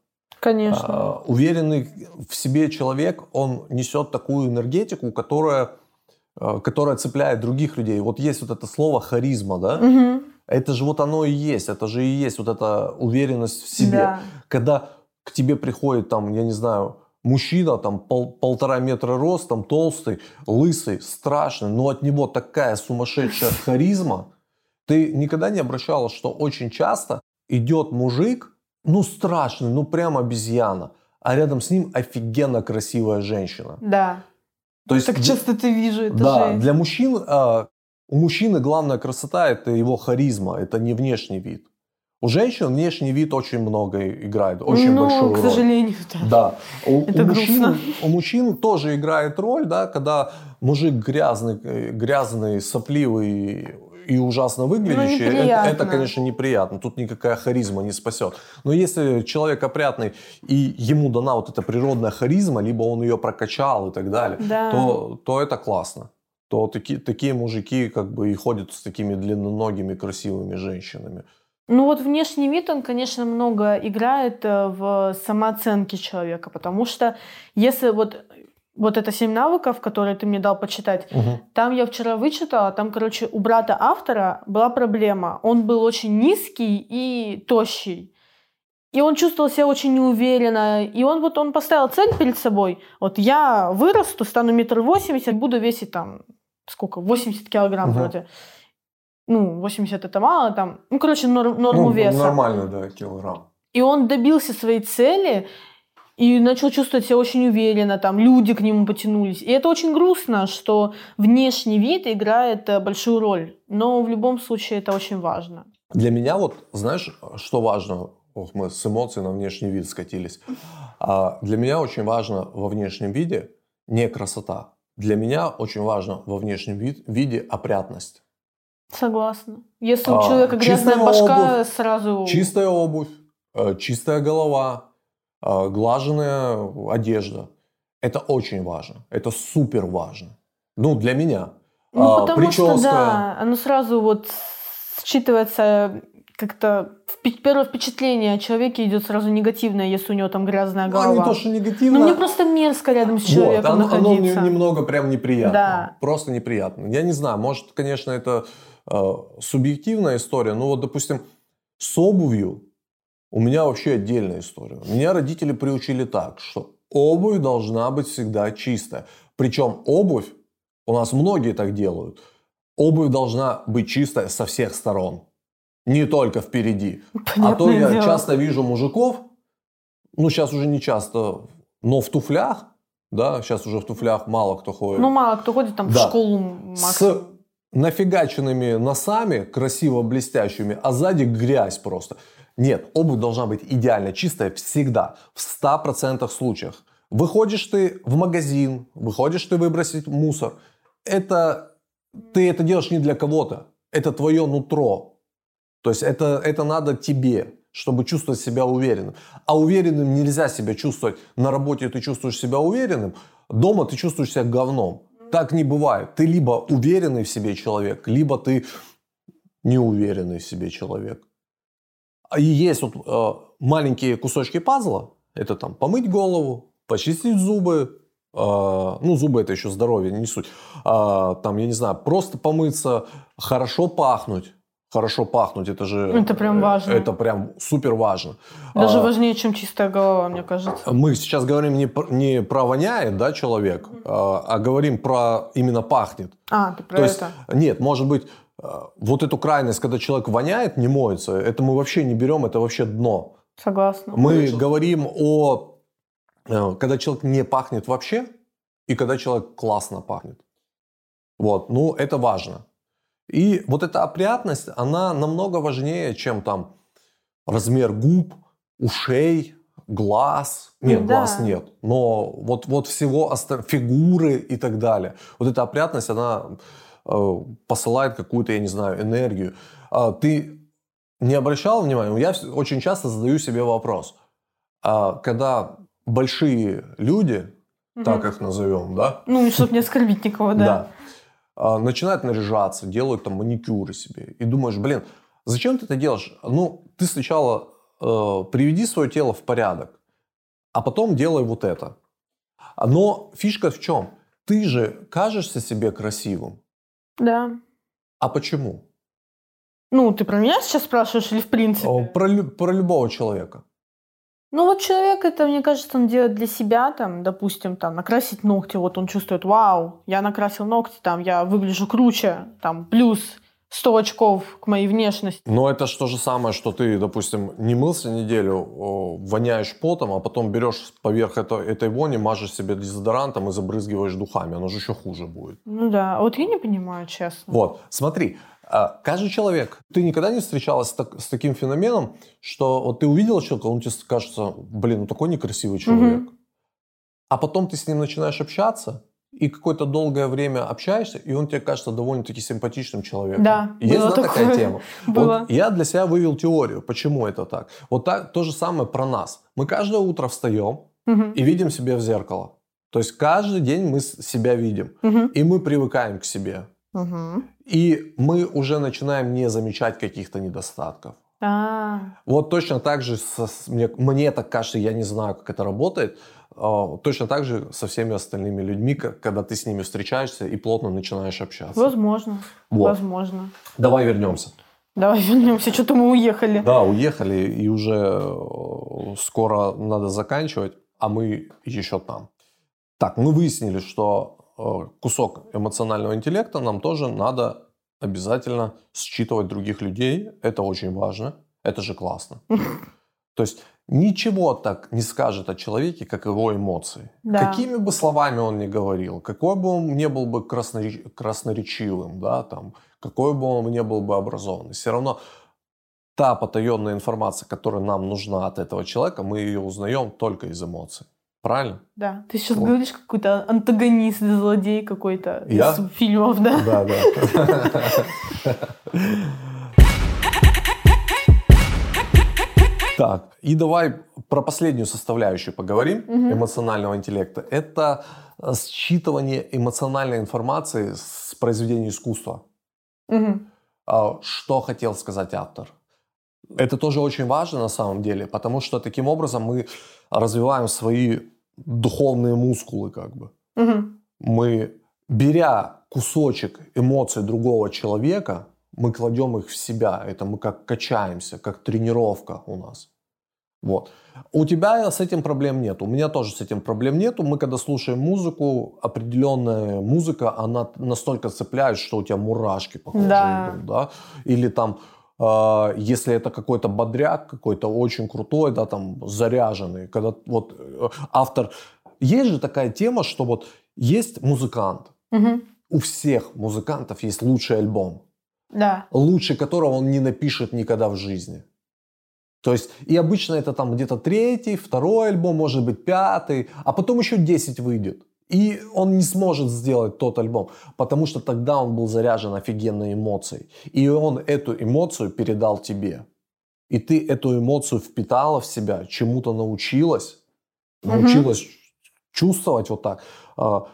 [SPEAKER 2] Конечно.
[SPEAKER 1] А, уверенный в себе человек, он несет такую энергетику, которая, а, которая цепляет других людей. Вот есть вот это слово харизма, да? Угу. Это же вот оно и есть, это же и есть вот эта уверенность в себе. Да. Когда к тебе приходит там, я не знаю, мужчина там пол, полтора метра рост, там толстый, лысый, страшный, но от него такая сумасшедшая харизма. Ты никогда не обращалась, что очень часто идет мужик, ну страшный, ну прям обезьяна. А рядом с ним офигенно красивая женщина.
[SPEAKER 2] Да. То есть, так часто ты вижу это
[SPEAKER 1] Да, жесть. для мужчин, э, у мужчины главная красота это его харизма, это не внешний вид. У женщин внешний вид очень много играет, очень
[SPEAKER 2] ну,
[SPEAKER 1] большую
[SPEAKER 2] к
[SPEAKER 1] роль.
[SPEAKER 2] сожалению, да.
[SPEAKER 1] Да. У,
[SPEAKER 2] Это
[SPEAKER 1] у
[SPEAKER 2] грустно.
[SPEAKER 1] мужчин, у мужчин тоже играет роль, да, когда мужик грязный, э, грязный, сопливый и ужасно выглядящий, это,
[SPEAKER 2] Ну, неприятно.
[SPEAKER 1] это, конечно, неприятно. Тут никакая харизма не спасет. Но если человек опрятный и ему дана вот эта природная харизма, либо он ее прокачал и так далее,
[SPEAKER 2] Да.
[SPEAKER 1] то, то это классно. То таки, такие мужики как бы и ходят с такими длинноногими красивыми женщинами.
[SPEAKER 2] Ну вот внешний вид, он, конечно, много играет э, в самооценке человека, потому что если вот, вот это семь навыков, которые ты мне дал почитать, там я вчера вычитала, там, короче, у брата автора была проблема. Он был очень низкий и тощий. И он чувствовал себя очень неуверенно. И он вот он поставил цель перед собой. Вот я вырасту, стану метр восемьдесят, буду весить там сколько? 80 килограмм
[SPEAKER 1] Мгм.
[SPEAKER 2] вроде. Ну, 80 это мало там. Ну, короче, норм- норму
[SPEAKER 1] Ну,
[SPEAKER 2] веса.
[SPEAKER 1] Нормально, да, килограмм.
[SPEAKER 2] И он добился своей цели и начал чувствовать себя очень уверенно, там люди к нему потянулись. И это очень грустно, что внешний вид играет э, большую роль. Но в любом случае это очень важно.
[SPEAKER 1] Для меня вот, знаешь, что важно? Ох, мы с эмоций на внешний вид скатились. А, для меня очень важно во внешнем виде не красота. Для меня очень важно во внешнем вид- виде опрятность.
[SPEAKER 2] Согласна. Если у
[SPEAKER 1] А,
[SPEAKER 2] человека грязная
[SPEAKER 1] чистая
[SPEAKER 2] башка,
[SPEAKER 1] обувь,
[SPEAKER 2] сразу...
[SPEAKER 1] Чистая обувь, э, чистая голова, глаженная одежда. Это очень важно. Это супер важно. Ну, для меня.
[SPEAKER 2] Ну,
[SPEAKER 1] А,
[SPEAKER 2] потому что,
[SPEAKER 1] прическа.
[SPEAKER 2] да, оно сразу вот считывается как-то первое впечатление о человеке идет сразу негативное, если у него там грязная
[SPEAKER 1] Ну,
[SPEAKER 2] голова.
[SPEAKER 1] не то, что негативно.
[SPEAKER 2] Ну, мне просто мерзко рядом с человеком
[SPEAKER 1] вот, оно, оно
[SPEAKER 2] находиться.
[SPEAKER 1] немного прям неприятно.
[SPEAKER 2] Да.
[SPEAKER 1] Просто неприятно. Я не знаю, может, конечно, это э, субъективная история, но вот, допустим, с обувью у меня вообще отдельная история. Меня родители приучили так, что обувь должна быть всегда чистая. Причем обувь, у нас многие так делают, обувь должна быть чистая со всех сторон. Не только впереди. А то
[SPEAKER 2] Понятное
[SPEAKER 1] я
[SPEAKER 2] дело.
[SPEAKER 1] часто вижу мужиков, ну сейчас уже не часто, но в туфлях, да, сейчас уже в туфлях мало кто ходит,
[SPEAKER 2] Ну, мало кто ходит там в
[SPEAKER 1] Да.
[SPEAKER 2] школу максимум.
[SPEAKER 1] с нафигаченными носами, красиво блестящими, а сзади грязь просто. Нет, обувь должна быть идеально чистая всегда, в 100% случаях. Выходишь ты в магазин, выходишь ты выбросить мусор, это ты это делаешь не для кого-то, это твое нутро. То есть это, это надо тебе, чтобы чувствовать себя уверенным. А уверенным нельзя себя чувствовать. На работе ты чувствуешь себя уверенным, дома ты чувствуешь себя говном. Так не бывает. Ты либо уверенный в себе человек, либо ты неуверенный в себе человек. А И есть вот э, маленькие кусочки пазла. Это там помыть голову, почистить зубы. э, ну, зубы это еще здоровье, не суть. А, там, я не знаю, просто помыться, хорошо пахнуть. Хорошо пахнуть, это же...
[SPEAKER 2] Это прям
[SPEAKER 1] э,
[SPEAKER 2] важно.
[SPEAKER 1] Это прям супер важно.
[SPEAKER 2] Даже
[SPEAKER 1] А,
[SPEAKER 2] важнее, чем чистая голова, мне кажется.
[SPEAKER 1] мы сейчас говорим не, не про воняет, да, человек, а, а говорим про именно пахнет.
[SPEAKER 2] А, ты про
[SPEAKER 1] То есть,
[SPEAKER 2] это.
[SPEAKER 1] нет, может быть, э, вот эту крайность, когда человек воняет, не моется, это мы вообще не берем, это вообще дно.
[SPEAKER 2] Согласна.
[SPEAKER 1] Мы говорим о, э, когда человек не пахнет вообще, и когда человек классно пахнет. Вот, ну, это важно. И вот эта опрятность, она намного важнее, чем там размер губ, ушей, глаз. Нет,
[SPEAKER 2] Да.
[SPEAKER 1] глаз нет. Но вот, вот всего фигуры и так далее. Вот эта опрятность, она э, посылает какую-то, я не знаю, энергию. А ты не обращал внимания? Я очень часто задаю себе вопрос. А когда большие люди,
[SPEAKER 2] Мгм.
[SPEAKER 1] так их назовем, да,
[SPEAKER 2] Ну, чтобы не оскорбить никого, да.
[SPEAKER 1] да. А, Начинают наряжаться, делают там маникюры себе. И думаешь, блин, зачем ты это делаешь? Ну, ты сначала э, приведи свое тело в порядок, а потом делай вот это. Но фишка в чем? Ты же кажешься себе красивым.
[SPEAKER 2] Да.
[SPEAKER 1] А почему?
[SPEAKER 2] Ну, ты про меня сейчас спрашиваешь или в принципе?
[SPEAKER 1] О, Про, про любого человека.
[SPEAKER 2] Ну вот человек это, мне кажется, он делает для себя, там, допустим, там, накрасить ногти, вот он чувствует, вау, я накрасил ногти, там, я выгляжу круче, там, плюс 100 очков к моей внешности.
[SPEAKER 1] Но это же то же самое, что ты, допустим, не мылся неделю, воняешь потом, а потом берешь поверх это- этой вони, мажешь себе дезодорантом и забрызгиваешь духами. Оно же еще хуже будет.
[SPEAKER 2] Ну да, а вот я не понимаю, честно.
[SPEAKER 1] Вот, смотри, А каждый человек. Ты никогда не встречалась с, так- с таким феноменом, что вот ты увидела человека, он тебе кажется, блин, ну такой некрасивый человек. А потом ты с ним начинаешь общаться, и какое-то долгое время общаешься, и он тебе кажется довольно-таки симпатичным человеком.
[SPEAKER 2] Да,
[SPEAKER 1] Есть
[SPEAKER 2] было
[SPEAKER 1] да, такая
[SPEAKER 2] такое.
[SPEAKER 1] тема?
[SPEAKER 2] Было.
[SPEAKER 1] Вот я для себя вывел теорию, почему это так. Вот так, то же самое про нас. Мы каждое утро встаем
[SPEAKER 2] Мгм.
[SPEAKER 1] и видим себя в зеркало. То есть каждый день мы себя видим.
[SPEAKER 2] Мгм.
[SPEAKER 1] И мы привыкаем к себе.
[SPEAKER 2] Мгм.
[SPEAKER 1] И мы уже начинаем не замечать каких-то недостатков.
[SPEAKER 2] А,
[SPEAKER 1] Вот точно так же, со- мне, мне так кажется, я не знаю, как это работает, точно так же со всеми остальными людьми, когда ты с ними встречаешься и плотно начинаешь общаться.
[SPEAKER 2] возможно.
[SPEAKER 1] Вот.
[SPEAKER 2] Возможно.
[SPEAKER 1] Давай вернемся.
[SPEAKER 2] Давай вернемся. Что-то мы уехали.
[SPEAKER 1] Да, уехали, и уже э, скоро надо заканчивать, а мы еще там. Так, мы выяснили, что э, кусок эмоционального интеллекта нам тоже надо обязательно считывать других людей. Это очень важно. Это же классно. То есть ничего так не скажет о человеке, как его эмоции.
[SPEAKER 2] Да.
[SPEAKER 1] Какими бы словами он ни говорил, какой бы он не был бы краснореч- красноречивым, да, там, какой бы он не был бы образованный, все равно та потаенная информация, которая нам нужна от этого человека, мы ее узнаем только из эмоций. Правильно?
[SPEAKER 2] Да. Ты сейчас
[SPEAKER 1] Вот.
[SPEAKER 2] говоришь какой-то антагонист, злодей какой-то
[SPEAKER 1] Я?
[SPEAKER 2] из фильмов, да?
[SPEAKER 1] Да, да. Так, и давай про последнюю составляющую поговорим
[SPEAKER 2] Мгм.
[SPEAKER 1] эмоционального интеллекта. Это э, считывание эмоциональной информации с произведения искусства. А, Что хотел сказать автор? Это тоже очень важно на самом деле, потому что таким образом мы развиваем свои духовные мускулы, как бы.
[SPEAKER 2] Мгм.
[SPEAKER 1] Мы, беря кусочек эмоций другого человека, мы кладем их в себя. Это мы как качаемся, как тренировка у нас. Вот. У тебя с этим проблем нет. У меня тоже с этим проблем нету. Мы когда слушаем музыку, определенная музыка, она настолько цепляет, что у тебя мурашки по коже
[SPEAKER 2] Да.
[SPEAKER 1] идут, да? Или там, э, если это какой-то бодряк, какой-то очень крутой, да, там, заряженный, когда вот э, автор... Есть же такая тема, что вот есть музыкант,
[SPEAKER 2] Мгм.
[SPEAKER 1] у всех музыкантов есть лучший альбом
[SPEAKER 2] Да.
[SPEAKER 1] лучше которого он не напишет никогда в жизни. То есть, и обычно это там где-то третий, второй альбом, может быть пятый, а потом еще 10 выйдет. И он не сможет сделать тот альбом, потому что тогда он был заряжен офигенной эмоцией. И он эту эмоцию передал тебе. И ты эту эмоцию впитала в себя, чему-то научилась,
[SPEAKER 2] Мгм.
[SPEAKER 1] научилась чувствовать вот так. А,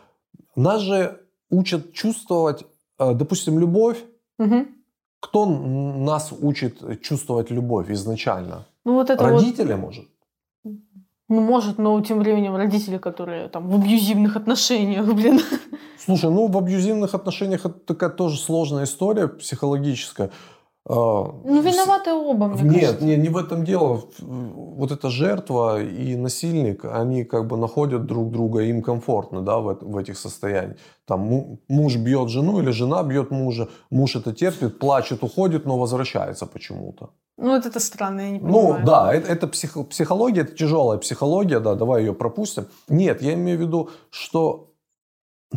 [SPEAKER 1] Нас же учат чувствовать, а, допустим, любовь,
[SPEAKER 2] Мгм.
[SPEAKER 1] Кто нас учит чувствовать любовь изначально?
[SPEAKER 2] Ну вот это вот,
[SPEAKER 1] Родители, может?
[SPEAKER 2] ну может, но тем временем родители, которые там в абьюзивных отношениях, блин.
[SPEAKER 1] Слушай, ну в абьюзивных отношениях это такая тоже сложная история психологическая. А,
[SPEAKER 2] Ну виноваты оба, мне
[SPEAKER 1] Нет,
[SPEAKER 2] кажется.
[SPEAKER 1] не, не в этом дело. Вот эта жертва и насильник, они как бы находят друг друга, им комфортно, да, в, в этих состояниях. Там му- муж бьет жену или жена бьет мужа, муж это терпит, плачет, уходит, но возвращается почему-то.
[SPEAKER 2] Ну вот это странно, я не
[SPEAKER 1] Ну
[SPEAKER 2] понимаю.
[SPEAKER 1] да, это, это психо- психология, это тяжелая психология, да, давай ее пропустим. Нет, я имею в виду, что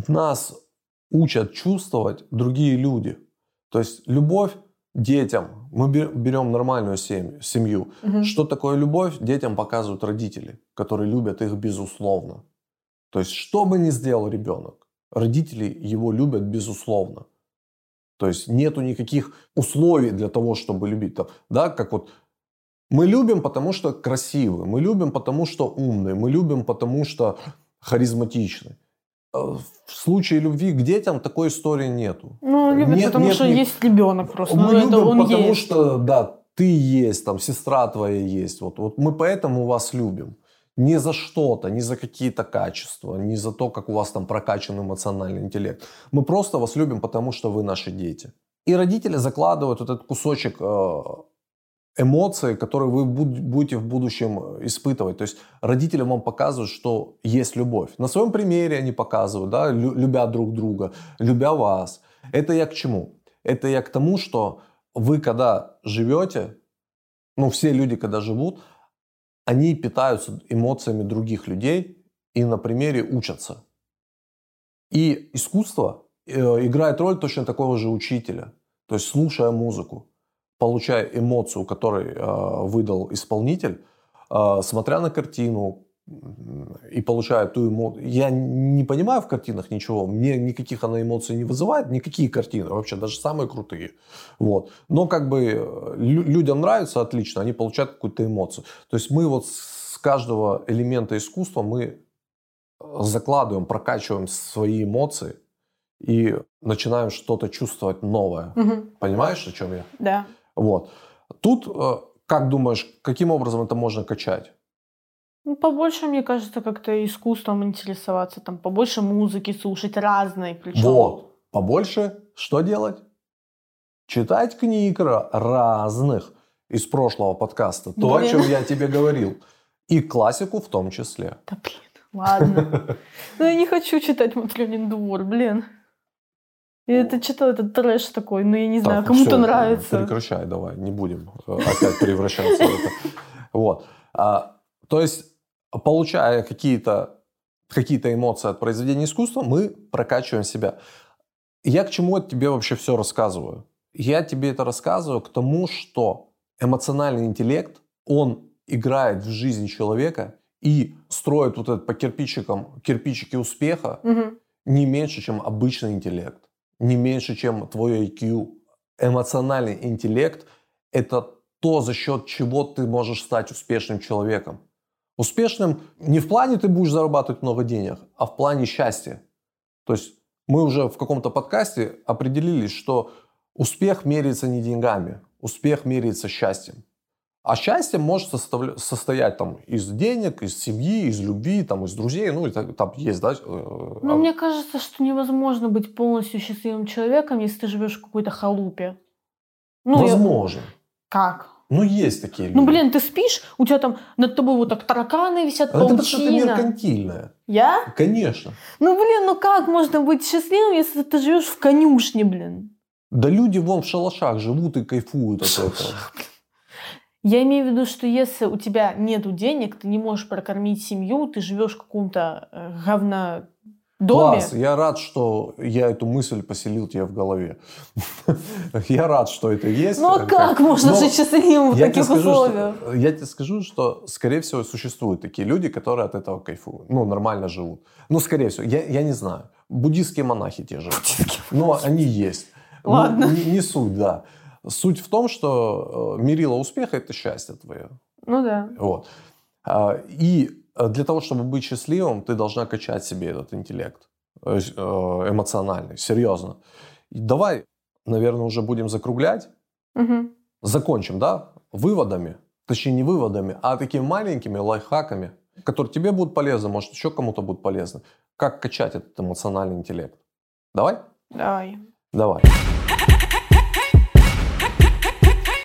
[SPEAKER 1] нас учат чувствовать другие люди. То есть любовь детям, мы бе- берем нормальную семью, семью.
[SPEAKER 2] Мгм.
[SPEAKER 1] Что такое любовь, детям показывают родители, которые любят их безусловно. То есть что бы ни сделал ребенок, родители его любят безусловно. То есть нету никаких условий для того, чтобы любить. Там, Да, как вот мы любим, потому что красивы, мы любим, потому что умные, мы любим, потому что харизматичны. Э, В случае любви к детям такой истории нету.
[SPEAKER 2] Ну, любят,
[SPEAKER 1] Нет-
[SPEAKER 2] потому
[SPEAKER 1] нет
[SPEAKER 2] что
[SPEAKER 1] ни-
[SPEAKER 2] есть ребенок просто.
[SPEAKER 1] Мы
[SPEAKER 2] ну, это
[SPEAKER 1] любим,
[SPEAKER 2] он
[SPEAKER 1] потому
[SPEAKER 2] есть.
[SPEAKER 1] что, да, ты есть, там, сестра твоя есть. Вот, вот мы поэтому вас любим. Не за что-то, не за какие-то качества, не за то, как у вас там прокачан эмоциональный интеллект. Мы просто вас любим, потому что вы наши дети. И родители закладывают вот этот кусочек э, эмоций, которые вы буд- будете в будущем э, испытывать. То есть родители вам показывают, что есть любовь. На своем примере они показывают, да, лю- любя друг друга, любя вас. Это я к чему? Это я к тому, что вы когда живете, ну все люди, когда живут, они питаются эмоциями других людей и на примере учатся. И искусство э, играет роль точно такого же учителя. То есть, слушая музыку, получая эмоцию, которую э, выдал исполнитель, э, смотря на картину, и получая ту эмоцию. Я не понимаю в картинах ничего, мне никаких она эмоций не вызывает, никакие картины, вообще даже самые крутые. Вот. Но как бы э, людям нравится отлично, они получают какую-то эмоцию. То есть мы вот с каждого элемента искусства мы закладываем, прокачиваем свои эмоции и начинаем что-то чувствовать новое.
[SPEAKER 2] Угу.
[SPEAKER 1] Понимаешь, о чем я?
[SPEAKER 2] Да.
[SPEAKER 1] Вот. Тут, э, как думаешь, каким образом это можно качать?
[SPEAKER 2] Ну, побольше, мне кажется, как-то искусством интересоваться, там, побольше музыки слушать разной, причем.
[SPEAKER 1] Вот. Побольше что делать? Читать книг разных из прошлого подкаста. То, блин. о чем я тебе говорил. И классику в том числе.
[SPEAKER 2] Да блин, ладно. Ну я не хочу читать «Матрёнин двор», блин. Я это читал, этот трэш такой, но я не знаю, кому-то нравится.
[SPEAKER 1] Прекращай, давай, не будем э, опять превращаться в это. Вот. А, то есть получая какие-то какие эмоции от произведения искусства, мы прокачиваем себя. Я к чему тебе вообще все рассказываю? Я тебе это рассказываю к тому, что эмоциональный интеллект, он играет в жизнь человека и строит вот этот по кирпичикам, кирпичики успеха
[SPEAKER 2] угу.
[SPEAKER 1] не меньше, чем обычный интеллект, не меньше, чем твой IQ. Эмоциональный интеллект – это то, за счет чего ты можешь стать успешным человеком. Успешным не в плане ты будешь зарабатывать много денег, а в плане счастья. То есть мы уже в каком-то подкасте определились, что успех меряется не деньгами, успех меряется счастьем. А счастье может составля- состоять там, из денег, из семьи, из любви, там, из друзей. Ну, это, там есть, да?
[SPEAKER 2] Э, ну, а... мне кажется, что невозможно быть полностью счастливым человеком, если ты живешь в какой-то халупе.
[SPEAKER 1] Ну, Возможно. Я...
[SPEAKER 2] Как?
[SPEAKER 1] Ну, есть такие
[SPEAKER 2] ну, люди. Ну, блин, ты спишь, у тебя там над тобой вот так тараканы висят,
[SPEAKER 1] а паутина. Это потому что ты меркантильная.
[SPEAKER 2] Я?
[SPEAKER 1] Конечно.
[SPEAKER 2] Ну, блин, ну как можно быть счастливым, если ты живешь в конюшне, блин?
[SPEAKER 1] Да люди вон в шалашах живут и кайфуют от этого.
[SPEAKER 2] Я имею в виду, что если у тебя нет денег, ты не можешь прокормить семью, ты живешь в каком-то э, говно доме.
[SPEAKER 1] Класс, я рад, что я эту мысль поселил тебе в голове. я рад, что это есть.
[SPEAKER 2] Ну а как можно жить счастливым в таких условиях?
[SPEAKER 1] я тебе скажу, что, скорее всего, существуют такие люди, которые от этого кайфуют. Ну, нормально живут. Ну, скорее всего, я, я не знаю. Буддийские монахи те же. Но они есть.
[SPEAKER 2] Ну, Ладно.
[SPEAKER 1] Ну, не, не суть, да. Суть в том, что э, мерило успеха – это счастье твое.
[SPEAKER 2] Ну да.
[SPEAKER 1] Вот. А, и Э, для того, чтобы быть счастливым, ты должна качать себе этот интеллект э, эмоциональный, серьезно. давай, наверное, уже будем закруглять.
[SPEAKER 2] Угу.
[SPEAKER 1] Закончим, да, выводами. Точнее, не выводами, а такими маленькими лайфхаками, которые тебе будут полезны, может, еще кому-то будут полезны. Как качать этот эмоциональный интеллект. Давай?
[SPEAKER 2] Давай.
[SPEAKER 1] Давай.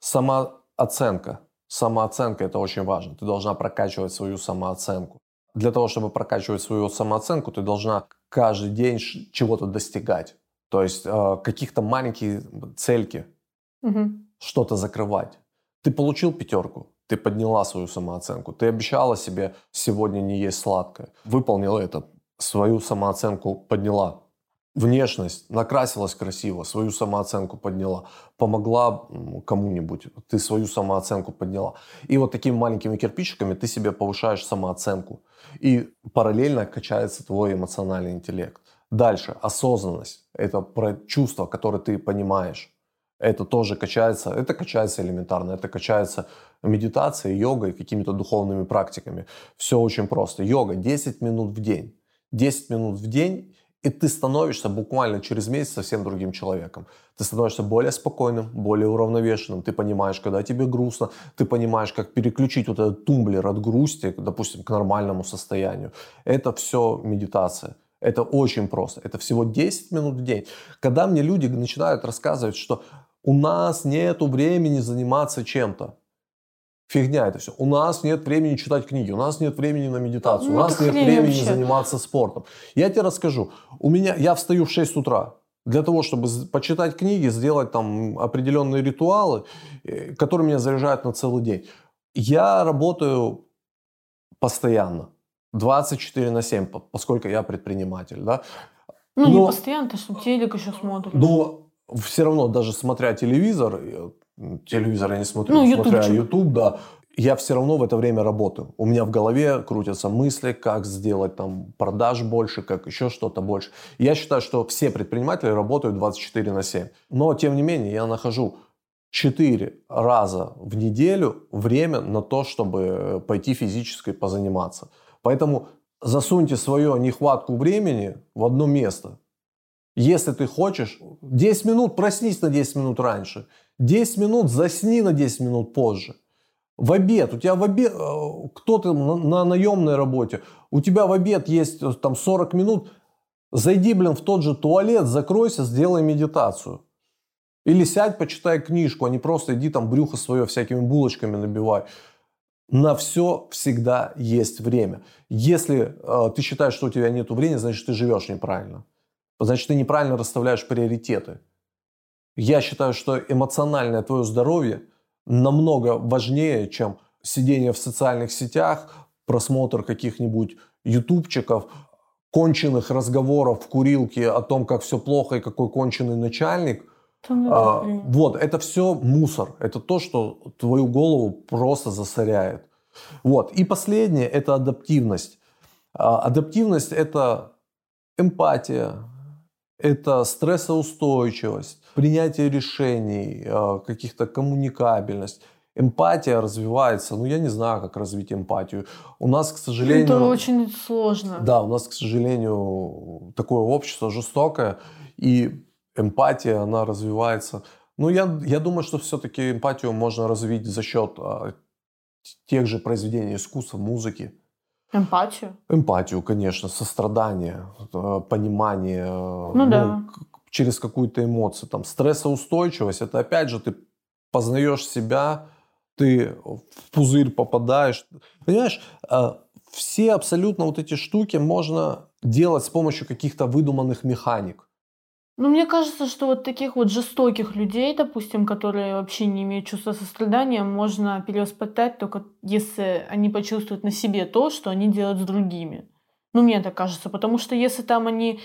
[SPEAKER 1] Самооценка. Самооценка это очень важно. Ты должна прокачивать свою самооценку. Для того, чтобы прокачивать свою самооценку, ты должна каждый день чего-то достигать. То есть э, каких-то маленькие цельки,
[SPEAKER 2] угу.
[SPEAKER 1] что-то закрывать. Ты получил пятерку, ты подняла свою самооценку. Ты обещала себе сегодня не есть сладкое. Выполнила это, свою самооценку подняла внешность, накрасилась красиво, свою самооценку подняла, помогла кому-нибудь, ты свою самооценку подняла. И вот такими маленькими кирпичиками ты себе повышаешь самооценку. И параллельно качается твой эмоциональный интеллект. Дальше, осознанность. Это про чувства, которые ты понимаешь. Это тоже качается, это качается элементарно, это качается медитацией, йогой, какими-то духовными практиками. Все очень просто. Йога 10 минут в день. 10 минут в день и ты становишься буквально через месяц совсем другим человеком. Ты становишься более спокойным, более уравновешенным. Ты понимаешь, когда тебе грустно. Ты понимаешь, как переключить вот этот тумблер от грусти, допустим, к нормальному состоянию. Это все медитация. Это очень просто. Это всего 10 минут в день. Когда мне люди начинают рассказывать, что у нас нет времени заниматься чем-то. Фигня это все. У нас нет времени читать книги, у нас нет времени на медитацию, ну, у нас нет времени вообще. заниматься спортом. Я тебе расскажу. У меня, я встаю в 6 утра для того, чтобы почитать книги, сделать там определенные ритуалы, э, которые меня заряжают на целый день. Я работаю постоянно, 24 на 7, поскольку я предприниматель, да.
[SPEAKER 2] Ну, Но, не постоянно, ты что, телек еще смотришь.
[SPEAKER 1] Но все равно даже смотря телевизор, телевизор я не смотрю,
[SPEAKER 2] Ну,
[SPEAKER 1] смотря
[SPEAKER 2] ютубчик.
[SPEAKER 1] YouTube, да, я все равно в это время работаю. У меня в голове крутятся мысли, как сделать там продаж больше, как еще что-то больше. Я считаю, что все предприниматели работают 24 на 7. Но, тем не менее, я нахожу 4 раза в неделю время на то, чтобы пойти физически позаниматься. Поэтому засуньте свою нехватку времени в одно место. Если ты хочешь, 10 минут проснись на 10 минут раньше. 10 минут засни на 10 минут позже. В обед, у тебя в обед, э, кто ты на, на наемной работе, у тебя в обед есть э, там 40 минут, зайди, блин, в тот же туалет, закройся, сделай медитацию. Или сядь, почитай книжку, а не просто иди там брюхо свое всякими булочками набивай. На все всегда есть время. Если э, ты считаешь, что у тебя нет времени, значит, ты живешь неправильно. Значит, ты неправильно расставляешь приоритеты. Я считаю, что эмоциональное твое здоровье намного важнее, чем сидение в социальных сетях, просмотр каких-нибудь ютубчиков, конченых разговоров в курилке о том, как все плохо и какой конченый начальник. А, вот, это все мусор. Это то, что твою голову просто засоряет. Вот. И последнее – это адаптивность. А, Адаптивность – это эмпатия, это стрессоустойчивость, принятие решений, э, каких-то коммуникабельность. Эмпатия развивается, ну я не знаю, как развить эмпатию. У нас, к сожалению...
[SPEAKER 2] Это очень сложно.
[SPEAKER 1] Да, у нас, к сожалению, такое общество жестокое, и эмпатия, она развивается. Ну, я, я думаю, что все-таки эмпатию можно развить за счет а, тех же произведений искусства, музыки.
[SPEAKER 2] Эмпатию.
[SPEAKER 1] Эмпатию, конечно, сострадание, э, понимание. Ну,
[SPEAKER 2] да.
[SPEAKER 1] к- через какую-то эмоцию. Там, стрессоустойчивость, это опять же ты познаешь себя, ты в пузырь попадаешь. Понимаешь, э, все абсолютно вот эти штуки можно делать с помощью каких-то выдуманных механик.
[SPEAKER 2] Ну, мне кажется, что вот таких вот жестоких людей, допустим, которые вообще не имеют чувства сострадания, можно перевоспитать только если они почувствуют на себе то, что они делают с другими. Ну, мне так кажется, потому что если там они,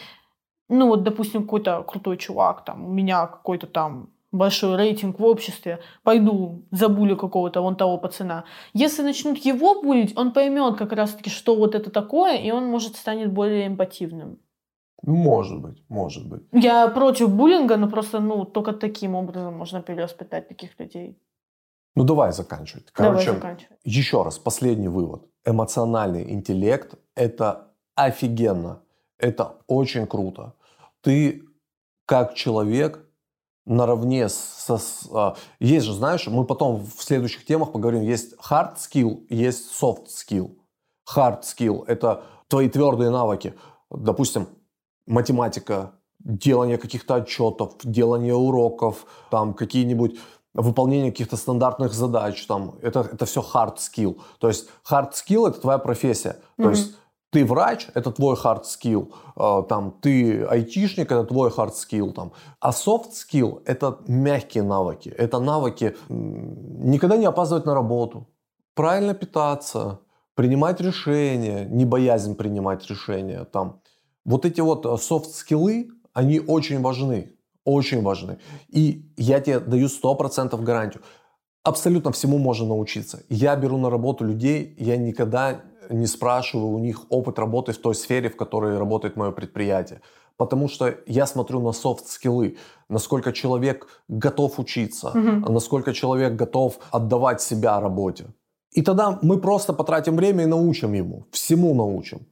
[SPEAKER 2] ну, вот, допустим, какой-то крутой чувак, там, у меня какой-то там большой рейтинг в обществе, пойду забулю какого-то вон того пацана. Если начнут его булить, он поймет как раз-таки, что вот это такое, и он, может, станет более эмпативным.
[SPEAKER 1] Может быть, может быть.
[SPEAKER 2] Я против буллинга, но просто, ну, только таким образом можно перевоспитать таких людей.
[SPEAKER 1] Ну давай заканчивать.
[SPEAKER 2] Давай
[SPEAKER 1] Короче,
[SPEAKER 2] заканчивать.
[SPEAKER 1] Еще раз, последний вывод. Эмоциональный интеллект – это офигенно. Это очень круто. Ты как человек наравне со... с- а, Есть же, знаешь, мы потом в следующих темах поговорим, есть hard skill, есть soft skill. Hard skill – это твои твердые навыки. Допустим, математика, делание каких-то отчетов, делание уроков, там какие-нибудь выполнение каких-то стандартных задач, там, это, это все hard skill. То есть hard skill – это твоя профессия. То
[SPEAKER 2] Мгм.
[SPEAKER 1] есть ты врач – это твой hard skill, э, там, ты айтишник – это твой hard skill. Там. А soft skill – это мягкие навыки. Это навыки никогда не опаздывать на работу, правильно питаться, принимать решения, не боязнь принимать решения. Там. Вот эти вот софт-скиллы, они очень важны. Очень важны. И я тебе даю 100% гарантию. Абсолютно всему можно научиться. Я беру на работу людей, я никогда не спрашиваю у них опыт работы в той сфере, в которой работает мое предприятие. Потому что я смотрю на софт-скиллы, насколько человек готов учиться,
[SPEAKER 2] Мгм.
[SPEAKER 1] насколько человек готов отдавать себя работе. И тогда мы просто потратим время и научим ему, всему научим.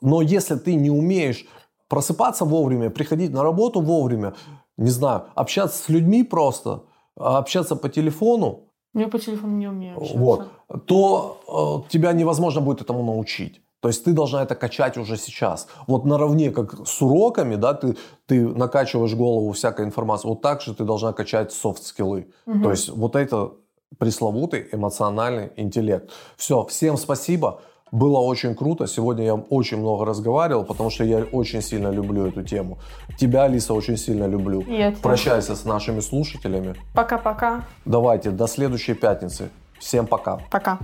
[SPEAKER 1] Но если ты не умеешь просыпаться вовремя, приходить на работу вовремя, не знаю, общаться с людьми просто, общаться по телефону,
[SPEAKER 2] Я по телефону не умею общаться.
[SPEAKER 1] вот, то э, тебя невозможно будет этому научить. То есть ты должна это качать уже сейчас. Вот наравне, как с уроками, да, ты, ты накачиваешь голову всякой информацией, вот так же ты должна качать софт-скиллы.
[SPEAKER 2] Мгм.
[SPEAKER 1] То есть вот это пресловутый эмоциональный интеллект. Все, всем спасибо. Было очень круто. Сегодня я очень много разговаривал, потому что я очень сильно люблю эту тему. Тебя, Алиса, очень сильно люблю.
[SPEAKER 2] Я.
[SPEAKER 1] Прощайся с нашими слушателями.
[SPEAKER 2] Пока-пока.
[SPEAKER 1] Давайте, до следующей пятницы. Всем пока.
[SPEAKER 2] Пока.